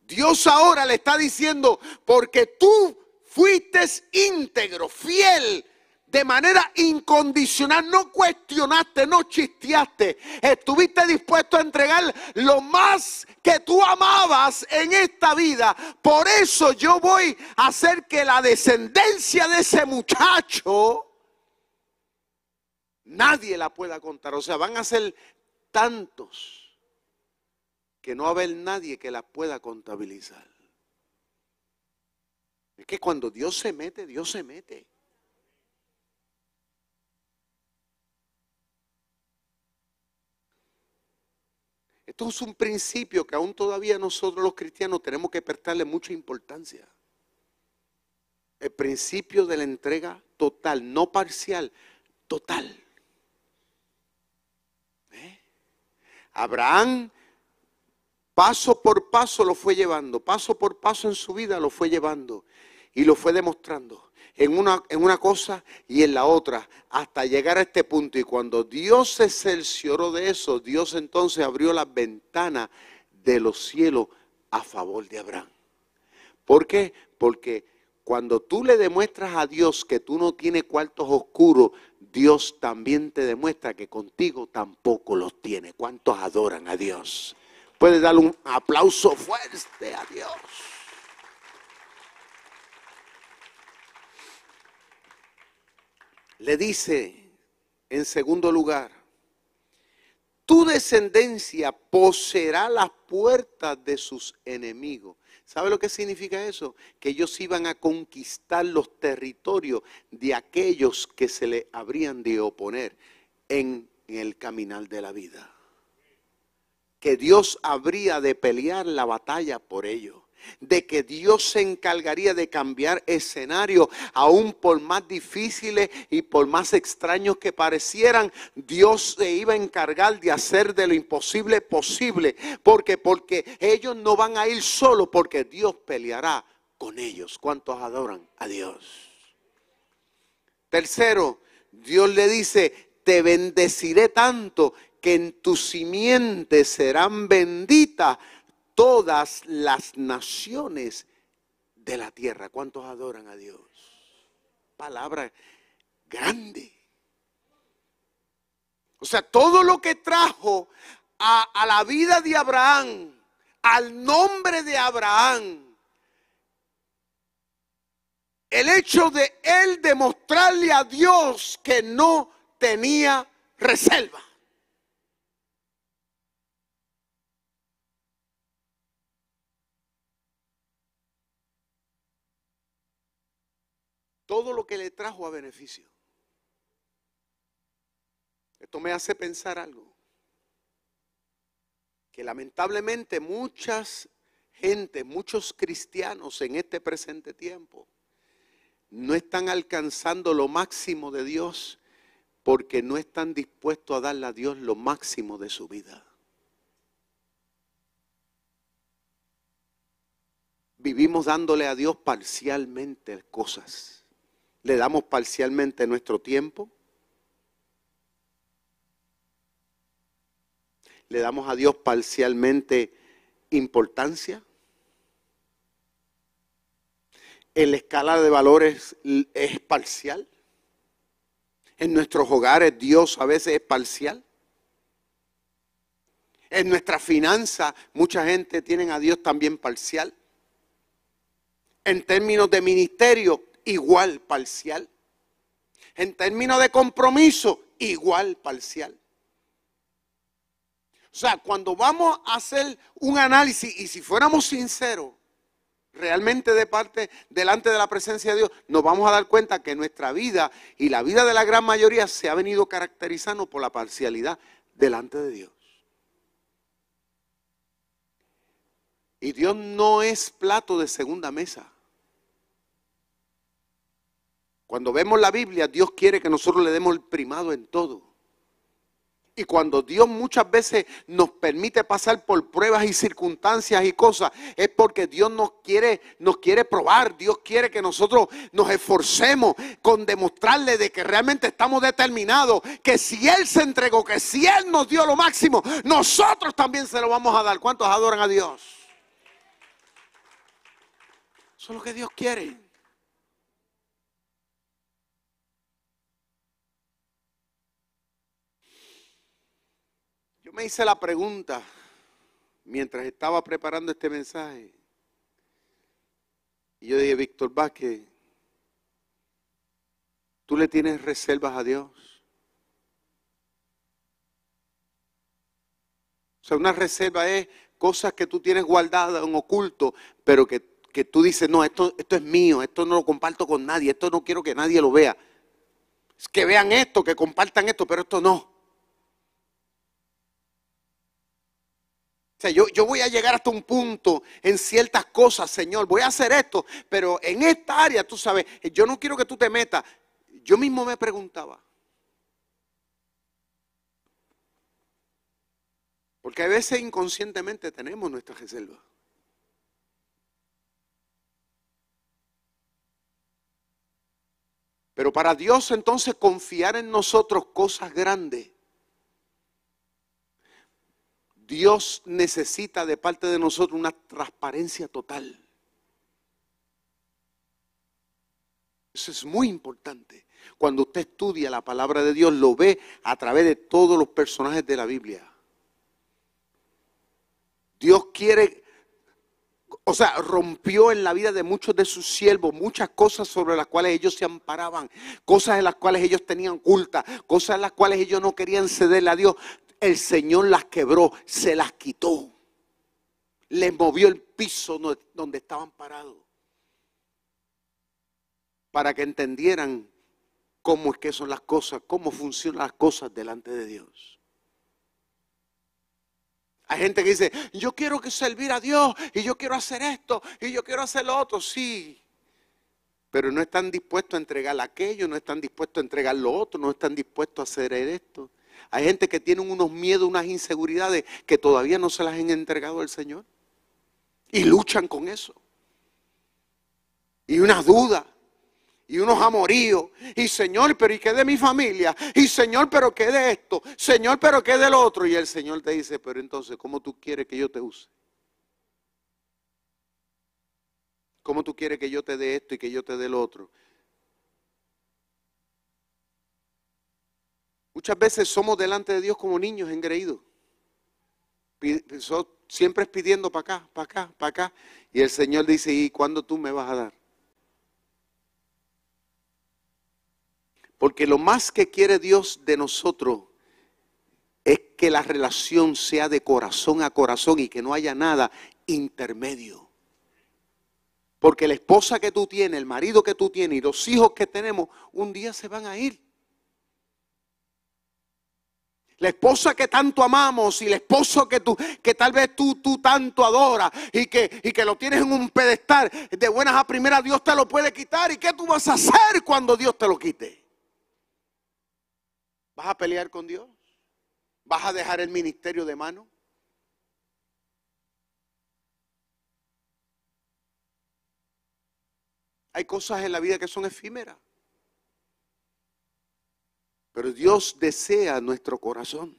Dios ahora le está diciendo, porque tú fuiste íntegro, fiel de manera incondicional, no cuestionaste, no chisteaste, estuviste dispuesto a entregar lo más que tú amabas en esta vida. Por eso yo voy a hacer que la descendencia de ese muchacho nadie la pueda contar. O sea, van a ser tantos que no va a haber nadie que la pueda contabilizar. Es que cuando Dios se mete, Dios se mete. Esto es un principio que aún todavía nosotros los cristianos tenemos que prestarle mucha importancia. El principio de la entrega total, no parcial, total. ¿Eh? Abraham paso por paso lo fue llevando, paso por paso en su vida lo fue llevando y lo fue demostrando en una, en una cosa y en la otra, hasta llegar a este punto. Y cuando Dios se cercioró de eso, Dios entonces abrió las ventanas de los cielos a favor de Abraham. ¿Por qué? Porque Cuando tú le demuestras a Dios que tú no tienes cuartos oscuros, Dios también te demuestra que contigo tampoco los tiene. ¿Cuántos adoran a Dios? Puedes darle un aplauso fuerte a Dios. Le dice en segundo lugar, tu descendencia poseerá las puertas de sus enemigos. ¿Sabe lo que significa eso? Que ellos iban a conquistar los territorios de aquellos que se le habrían de oponer en el caminar de la vida. Que Dios habría de pelear la batalla por ellos de que Dios se encargaría de cambiar escenario, aún por más difíciles y por más extraños que parecieran, Dios se iba a encargar de hacer de lo imposible posible, porque porque ellos no van a ir solo, porque Dios peleará con ellos. ¿Cuántos adoran a Dios? Tercero, Dios le dice, te bendeciré tanto que en tu simiente serán benditas todas las naciones de la tierra. ¿Cuántos adoran a Dios? Palabra grande. O sea, todo lo que trajo a, a, la vida de Abraham, al nombre de Abraham, el hecho de él demostrarle a Dios que no tenía reserva. Todo lo que le trajo a beneficio. Esto me hace pensar algo. Que lamentablemente muchas gente, muchos cristianos en este presente tiempo no están alcanzando lo máximo de Dios porque no están dispuestos a darle a Dios lo máximo de su vida. Vivimos dándole a Dios parcialmente cosas le damos parcialmente nuestro tiempo. Le damos a Dios parcialmente importancia. En la escala de valores es parcial. En nuestros hogares Dios a veces es parcial. En nuestra finanza mucha gente tiene a Dios también parcial. En términos de ministerio, igual parcial. En términos de compromiso, igual parcial. O sea, cuando vamos a hacer un análisis y si fuéramos sinceros, realmente de parte, delante de la presencia de Dios, nos vamos a dar cuenta que nuestra vida y la vida de la gran mayoría se ha venido caracterizando por la parcialidad delante de Dios. Y Dios no es plato de segunda mesa. Cuando vemos la Biblia, Dios quiere que nosotros le demos el primado en todo. Y cuando Dios muchas veces nos permite pasar por pruebas y circunstancias y cosas, es porque Dios nos quiere, quiere probar. Dios quiere que nosotros nos esforcemos con demostrarle de que realmente estamos determinados, que si Él se entregó, que si Él nos dio lo máximo, nosotros también se lo vamos a dar. ¿Cuántos adoran a Dios? Eso es lo que Dios quiere. me hice la pregunta mientras estaba preparando este mensaje. Y yo dije, Víctor Vázquez, ¿tú le tienes reservas a Dios? O sea, una reserva es cosas que tú tienes guardadas en oculto, pero que, tú dices, no, esto, esto es mío, esto no lo comparto con nadie, esto no quiero que nadie lo vea. Es que vean esto, que compartan esto, pero esto no. O sea, yo, yo, voy a llegar hasta un punto en ciertas cosas, Señor. Voy a hacer esto, pero en esta área, tú sabes, yo no quiero que tú te metas. Yo mismo me preguntaba. Porque a veces inconscientemente tenemos nuestra reserva. Pero para Dios entonces confiar en nosotros cosas grandes Dios necesita de parte de nosotros una transparencia total. Eso es muy importante. Cuando usted estudia la palabra de Dios, lo ve a través de todos los personajes de la Biblia. Dios quiere, o sea, rompió en la vida de muchos de sus siervos muchas cosas sobre las cuales ellos se amparaban, cosas en las cuales ellos tenían culta, cosas en las cuales ellos no querían cederle a Dios. El Señor las quebró, se las quitó, les movió el piso donde estaban parados para que entendieran cómo es que son las cosas, cómo funcionan las cosas delante de Dios. Hay gente que dice, yo quiero que servir a Dios y yo quiero hacer esto y yo quiero hacer lo otro, sí. Pero no están dispuestos a entregar aquello, no están dispuestos a entregar lo otro, no están dispuestos a hacer esto. Hay gente que tiene unos miedos, unas inseguridades que todavía no se las han entregado al Señor. Y luchan con eso. Y unas dudas y unos amoríos. Y Señor, pero ¿y qué de mi familia? Y Señor, pero ¿qué de esto? Señor, pero ¿qué del otro? Y el Señor te dice, pero entonces, ¿cómo tú quieres que yo te use? ¿Cómo tú quieres que yo te dé esto y que yo te dé el otro? Muchas veces somos delante de Dios como niños engreídos. Siempre es pidiendo para acá, para acá, para acá. Y el Señor dice, ¿y cuándo tú me vas a dar? Porque lo más que quiere Dios de nosotros es que la relación sea de corazón a corazón y que no haya nada intermedio. Porque la esposa que tú tienes, el marido que tú tienes y los hijos que tenemos, un día se van a ir. La esposa que tanto amamos y el esposo que tú, que tal vez tú, tú tanto adoras y que, y que lo tienes en un pedestal, de buenas a primeras Dios te lo puede quitar. ¿Y qué tú vas a hacer cuando Dios te lo quite? ¿Vas a pelear con Dios? ¿Vas a dejar el ministerio de mano? Hay cosas en la vida que son efímeras. Pero Dios desea nuestro corazón.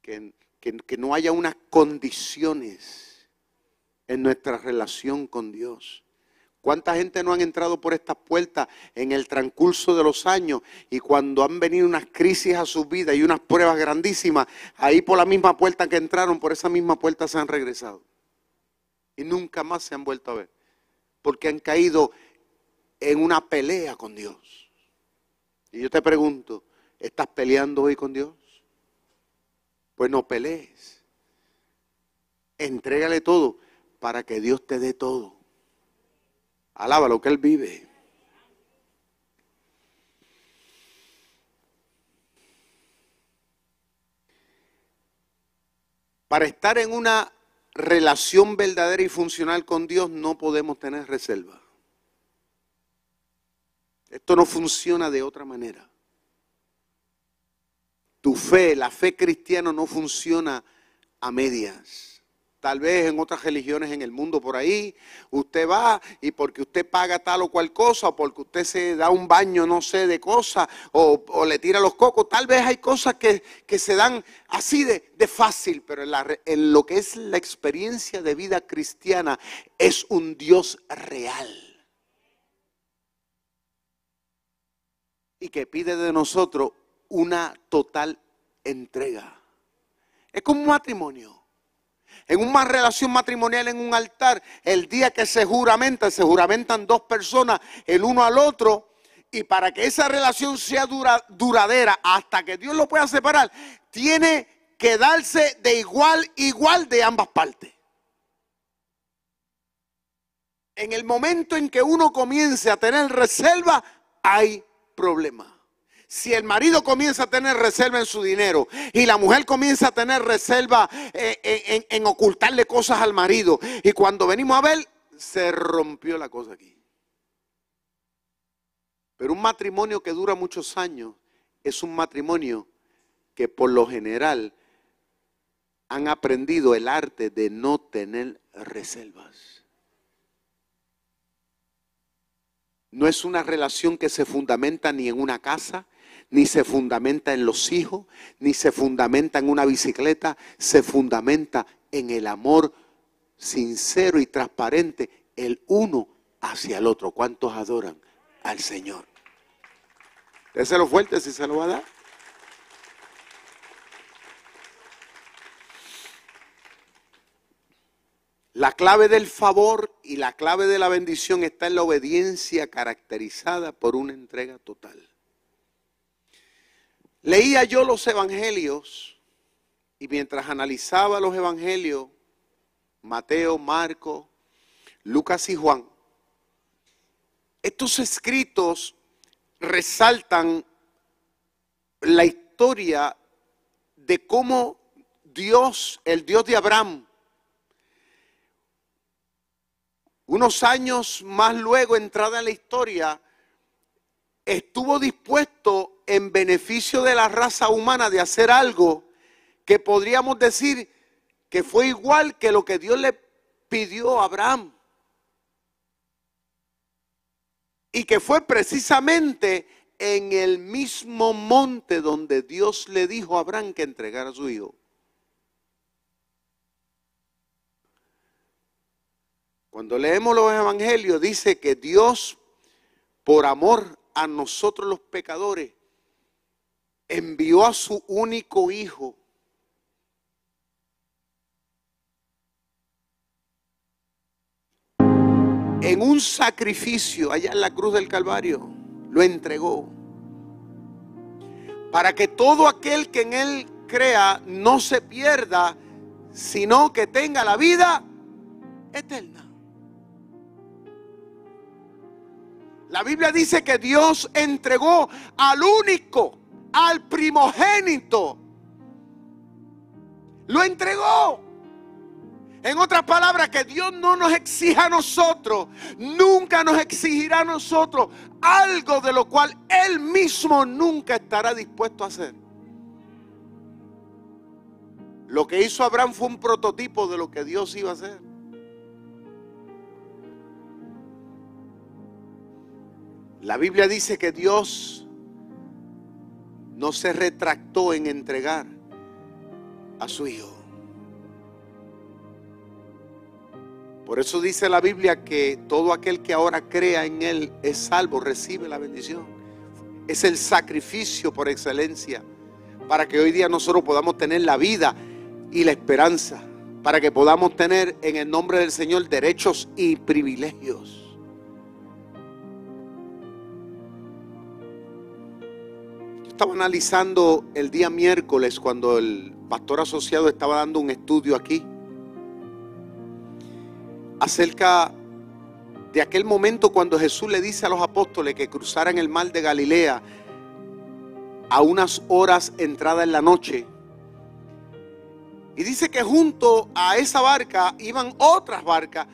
Que, que, no haya unas condiciones en nuestra relación con Dios. ¿Cuánta gente no han entrado por estas puertas en el transcurso de los años y cuando han venido unas crisis a su vida y unas pruebas grandísimas, ahí por la misma puerta que entraron, por esa misma puerta se han regresado? Y nunca más se han vuelto a ver. Porque han caído en una pelea con Dios. Y yo te pregunto, ¿estás peleando hoy con Dios? Pues no pelees. Entrégale todo para que Dios te dé todo. Alaba lo que Él vive. Para estar en una relación verdadera y funcional con Dios no podemos tener reserva. Esto no funciona de otra manera. Tu fe, la fe cristiana no funciona a medias. Tal vez en otras religiones en el mundo por ahí, usted va y porque usted paga tal o cual cosa, o porque usted se da un baño, no sé, de cosas, o, le tira los cocos, tal vez hay cosas que, se dan así de, fácil, pero en lo que es la experiencia de vida cristiana es un Dios real. Y que pide de nosotros una total entrega. Es como un matrimonio en una relación matrimonial en un altar, el día que se juramenta, se juramentan dos personas el uno al otro. Y para que esa relación sea duradera hasta que Dios lo pueda separar, tiene que darse de igual, igual de ambas partes. En el momento en que uno comience a tener reserva, hay problema si el marido comienza a tener reserva en su dinero y la mujer comienza a tener reserva eh, en, ocultarle cosas al marido, y cuando venimos a ver, se rompió la cosa aquí. Pero un matrimonio que dura muchos años es un matrimonio que por lo general han aprendido el arte de no tener reservas. No es una relación que se fundamenta ni en una casa, ni se fundamenta en los hijos, ni se fundamenta en una bicicleta, se fundamenta en el amor sincero y transparente el uno hacia el otro. ¿Cuántos adoran al Señor? lo fuerte si se lo va a dar. La clave del favor y la clave de la bendición está en la obediencia caracterizada por una entrega total. Leía yo los evangelios y mientras analizaba los evangelios, Mateo, Marco, Lucas y Juan, estos escritos resaltan la historia de cómo Dios, el Dios de Abraham, unos años más luego, entrada en la historia, estuvo dispuesto en beneficio de la raza humana de hacer algo que podríamos decir que fue igual que lo que Dios le pidió a Abraham. Y que fue precisamente en el mismo monte donde Dios le dijo a Abraham que entregara a su hijo. Cuando leemos los evangelios dice que Dios, por amor a nosotros los pecadores, envió a su único hijo. En un sacrificio allá en la cruz del Calvario, lo entregó. Para que todo aquel que en él crea no se pierda, sino que tenga la vida eterna. La Biblia dice que Dios entregó al único, al primogénito. Lo entregó. En otras palabras, que Dios no nos exija a nosotros, nunca nos exigirá a nosotros algo de lo cual Él mismo nunca estará dispuesto a hacer. Lo que hizo Abraham fue un prototipo de lo que Dios iba a hacer. La Biblia dice que Dios no se retractó en entregar a su Hijo. Por eso dice la Biblia que todo aquel que ahora crea en Él es salvo, recibe la bendición. Es el sacrificio por excelencia para que hoy día nosotros podamos tener la vida y la esperanza, para que podamos tener en el nombre del Señor derechos y privilegios. Estaba analizando el día miércoles cuando el pastor asociado estaba dando un estudio aquí acerca de aquel momento cuando Jesús le dice a los apóstoles que cruzaran el mar de Galilea a unas horas entrada en la noche. Y dice que junto a esa barca iban otras barcas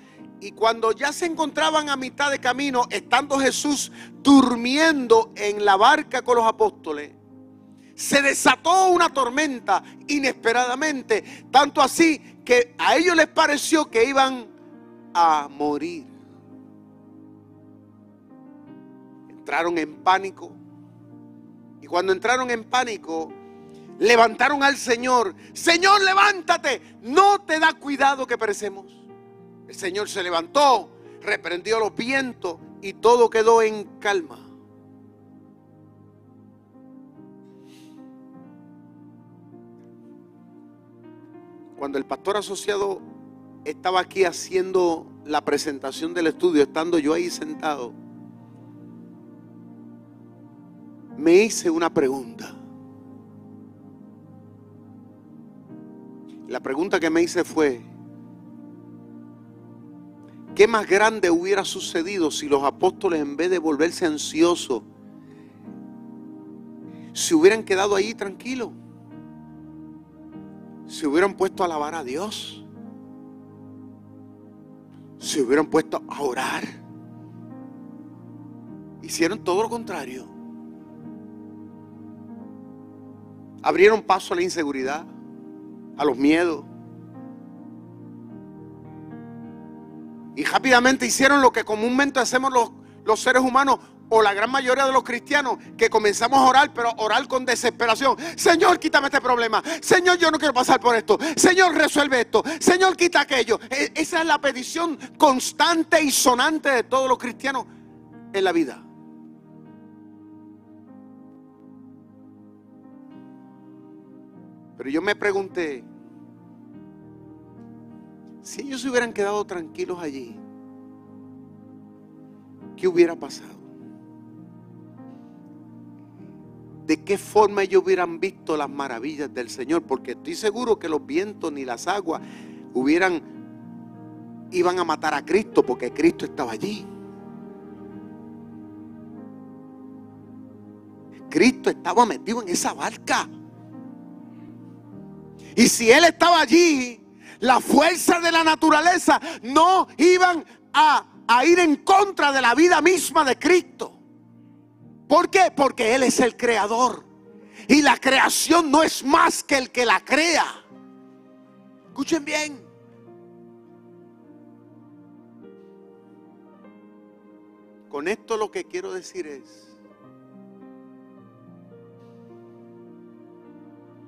y cuando ya se encontraban a mitad de camino, estando Jesús durmiendo en la barca con los apóstoles, se desató una tormenta inesperadamente, tanto así que a ellos les pareció que iban a morir. Entraron en pánico. Y cuando entraron en pánico, levantaron al Señor. Señor, levántate. No te da cuidado que perecemos. El Señor se levantó, reprendió los vientos y todo quedó en calma. Cuando el pastor asociado estaba aquí haciendo la presentación del estudio, estando yo ahí sentado, me hice una pregunta. La pregunta que me hice fue, ¿Qué más grande hubiera sucedido si los apóstoles en vez de volverse ansiosos, se hubieran quedado ahí tranquilos? Se hubieran puesto a alabar a Dios. Se hubieran puesto a orar. Hicieron todo lo contrario. Abrieron paso a la inseguridad, a los miedos Y rápidamente hicieron lo que comúnmente hacemos los, los seres humanos, o la gran mayoría de los cristianos que comenzamos a orar, pero orar con desesperación. Señor, quítame este problema. Señor, yo no quiero pasar por esto. Señor, resuelve esto. Señor, quita aquello. E, esa es la petición constante y sonante de todos los cristianos en la vida. Pero yo me pregunté, si ellos se hubieran quedado tranquilos allí, ¿qué hubiera pasado? de qué forma ellos hubieran visto las maravillas del Señor, porque estoy seguro que los vientos ni las aguas hubieran iban a matar a Cristo porque Cristo estaba allí. Cristo estaba metido en esa barca. Y si Él estaba allí, la fuerza de la naturaleza no iban a, a ir en contra de la vida misma de Cristo. ¿Por qué? Porque Él es el creador. Y la creación no es más que el que la crea. Escuchen bien. Con esto lo que quiero decir es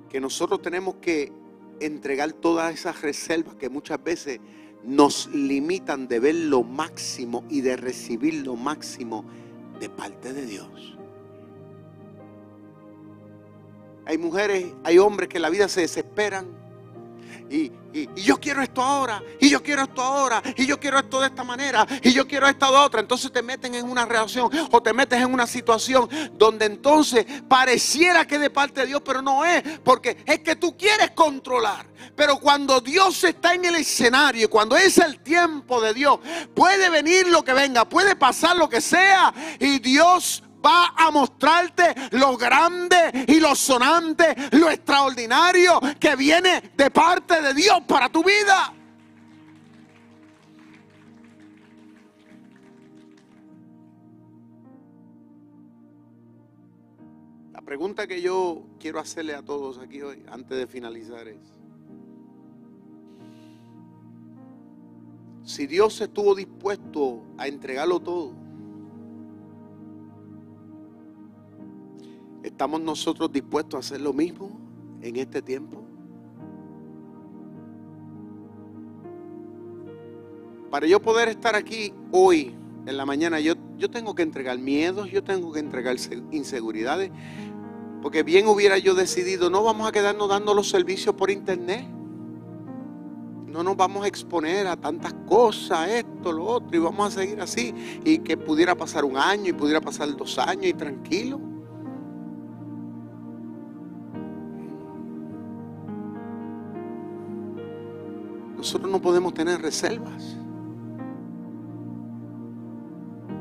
que nosotros tenemos que entregar todas esas reservas que muchas veces nos limitan de ver lo máximo y de recibir lo máximo de parte de Dios. Hay mujeres, hay hombres que en la vida se desesperan. Y, yo quiero esto ahora, y yo quiero esto ahora, y yo quiero esto de esta manera, y yo quiero esto de otra. Entonces te meten en una relación o te metes en una situación donde entonces pareciera que de parte de Dios, pero no es, porque es que tú quieres controlar. Pero cuando Dios está en el escenario, cuando es el tiempo de Dios, puede venir lo que venga, puede pasar lo que sea, y Dios va a mostrarte lo grande y lo sonante, lo extraordinario que viene de parte de Dios para tu vida. La pregunta que yo quiero hacerle a todos aquí hoy, antes de finalizar, es, si Dios estuvo dispuesto a entregarlo todo, ¿Estamos nosotros dispuestos a hacer lo mismo en este tiempo? Para yo poder estar aquí hoy, en la mañana, yo, yo tengo que entregar miedos, yo tengo que entregar inseguridades, porque bien hubiera yo decidido, no vamos a quedarnos dando los servicios por internet. No nos vamos a exponer a tantas cosas, esto, lo otro, y vamos a seguir así. Y que pudiera pasar un año y pudiera pasar dos años y tranquilo. Nosotros no podemos tener reservas.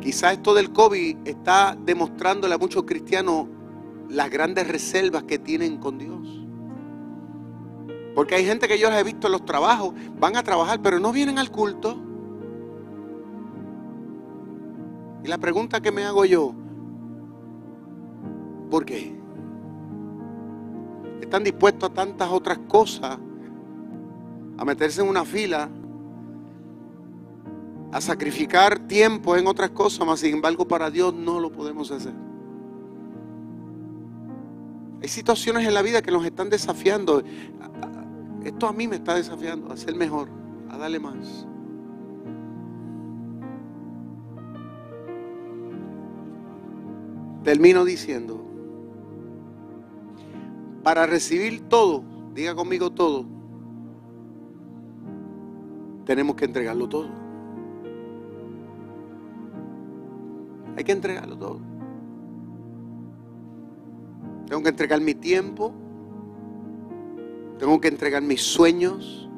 Quizás esto del COVID está demostrándole a muchos cristianos las grandes reservas que tienen con Dios. Porque hay gente que yo les he visto en los trabajos, van a trabajar, pero no vienen al culto. Y la pregunta que me hago yo, ¿por qué? Están dispuestos a tantas otras cosas a meterse en una fila, a sacrificar tiempo en otras cosas, mas sin embargo para Dios no lo podemos hacer. Hay situaciones en la vida que nos están desafiando. Esto a mí me está desafiando a ser mejor, a darle más. Termino diciendo, para recibir todo, diga conmigo todo, tenemos que entregarlo todo. Hay que entregarlo todo. Tengo que entregar mi tiempo. Tengo que entregar mis sueños.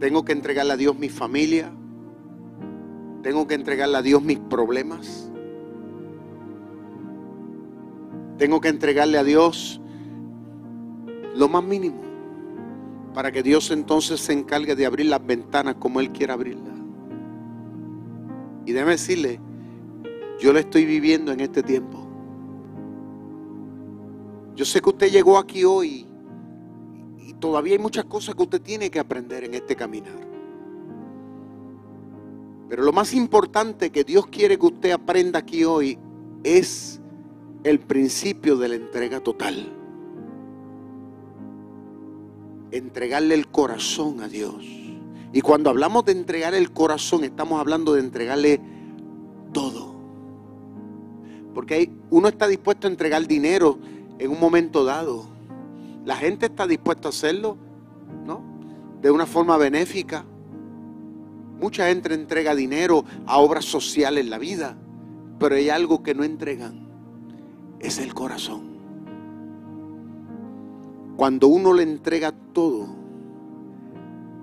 Tengo que entregarle a Dios mi familia. Tengo que entregarle a Dios mis problemas. Tengo que entregarle a Dios lo más mínimo para que Dios entonces se encargue de abrir las ventanas como Él quiera abrirlas. Y déjeme decirle, yo lo estoy viviendo en este tiempo. Yo sé que usted llegó aquí hoy y todavía hay muchas cosas que usted tiene que aprender en este caminar. Pero lo más importante que Dios quiere que usted aprenda aquí hoy es el principio de la entrega total. Entregarle el corazón a Dios. Y cuando hablamos de entregar el corazón, estamos hablando de entregarle todo. Porque hay, uno está dispuesto a entregar dinero en un momento dado. La gente está dispuesta a hacerlo, ¿no? De una forma benéfica. Mucha gente entrega dinero a obras sociales en la vida, pero hay algo que no entregan. Es el corazón. Cuando uno le entrega todo,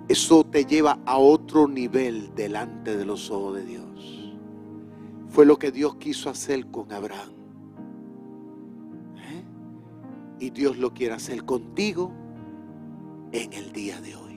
eso te lleva a otro nivel delante de los ojos de Dios. Fue lo que Dios quiso hacer con Abraham. ¿Eh? Y Dios lo quiere hacer contigo en el día de hoy.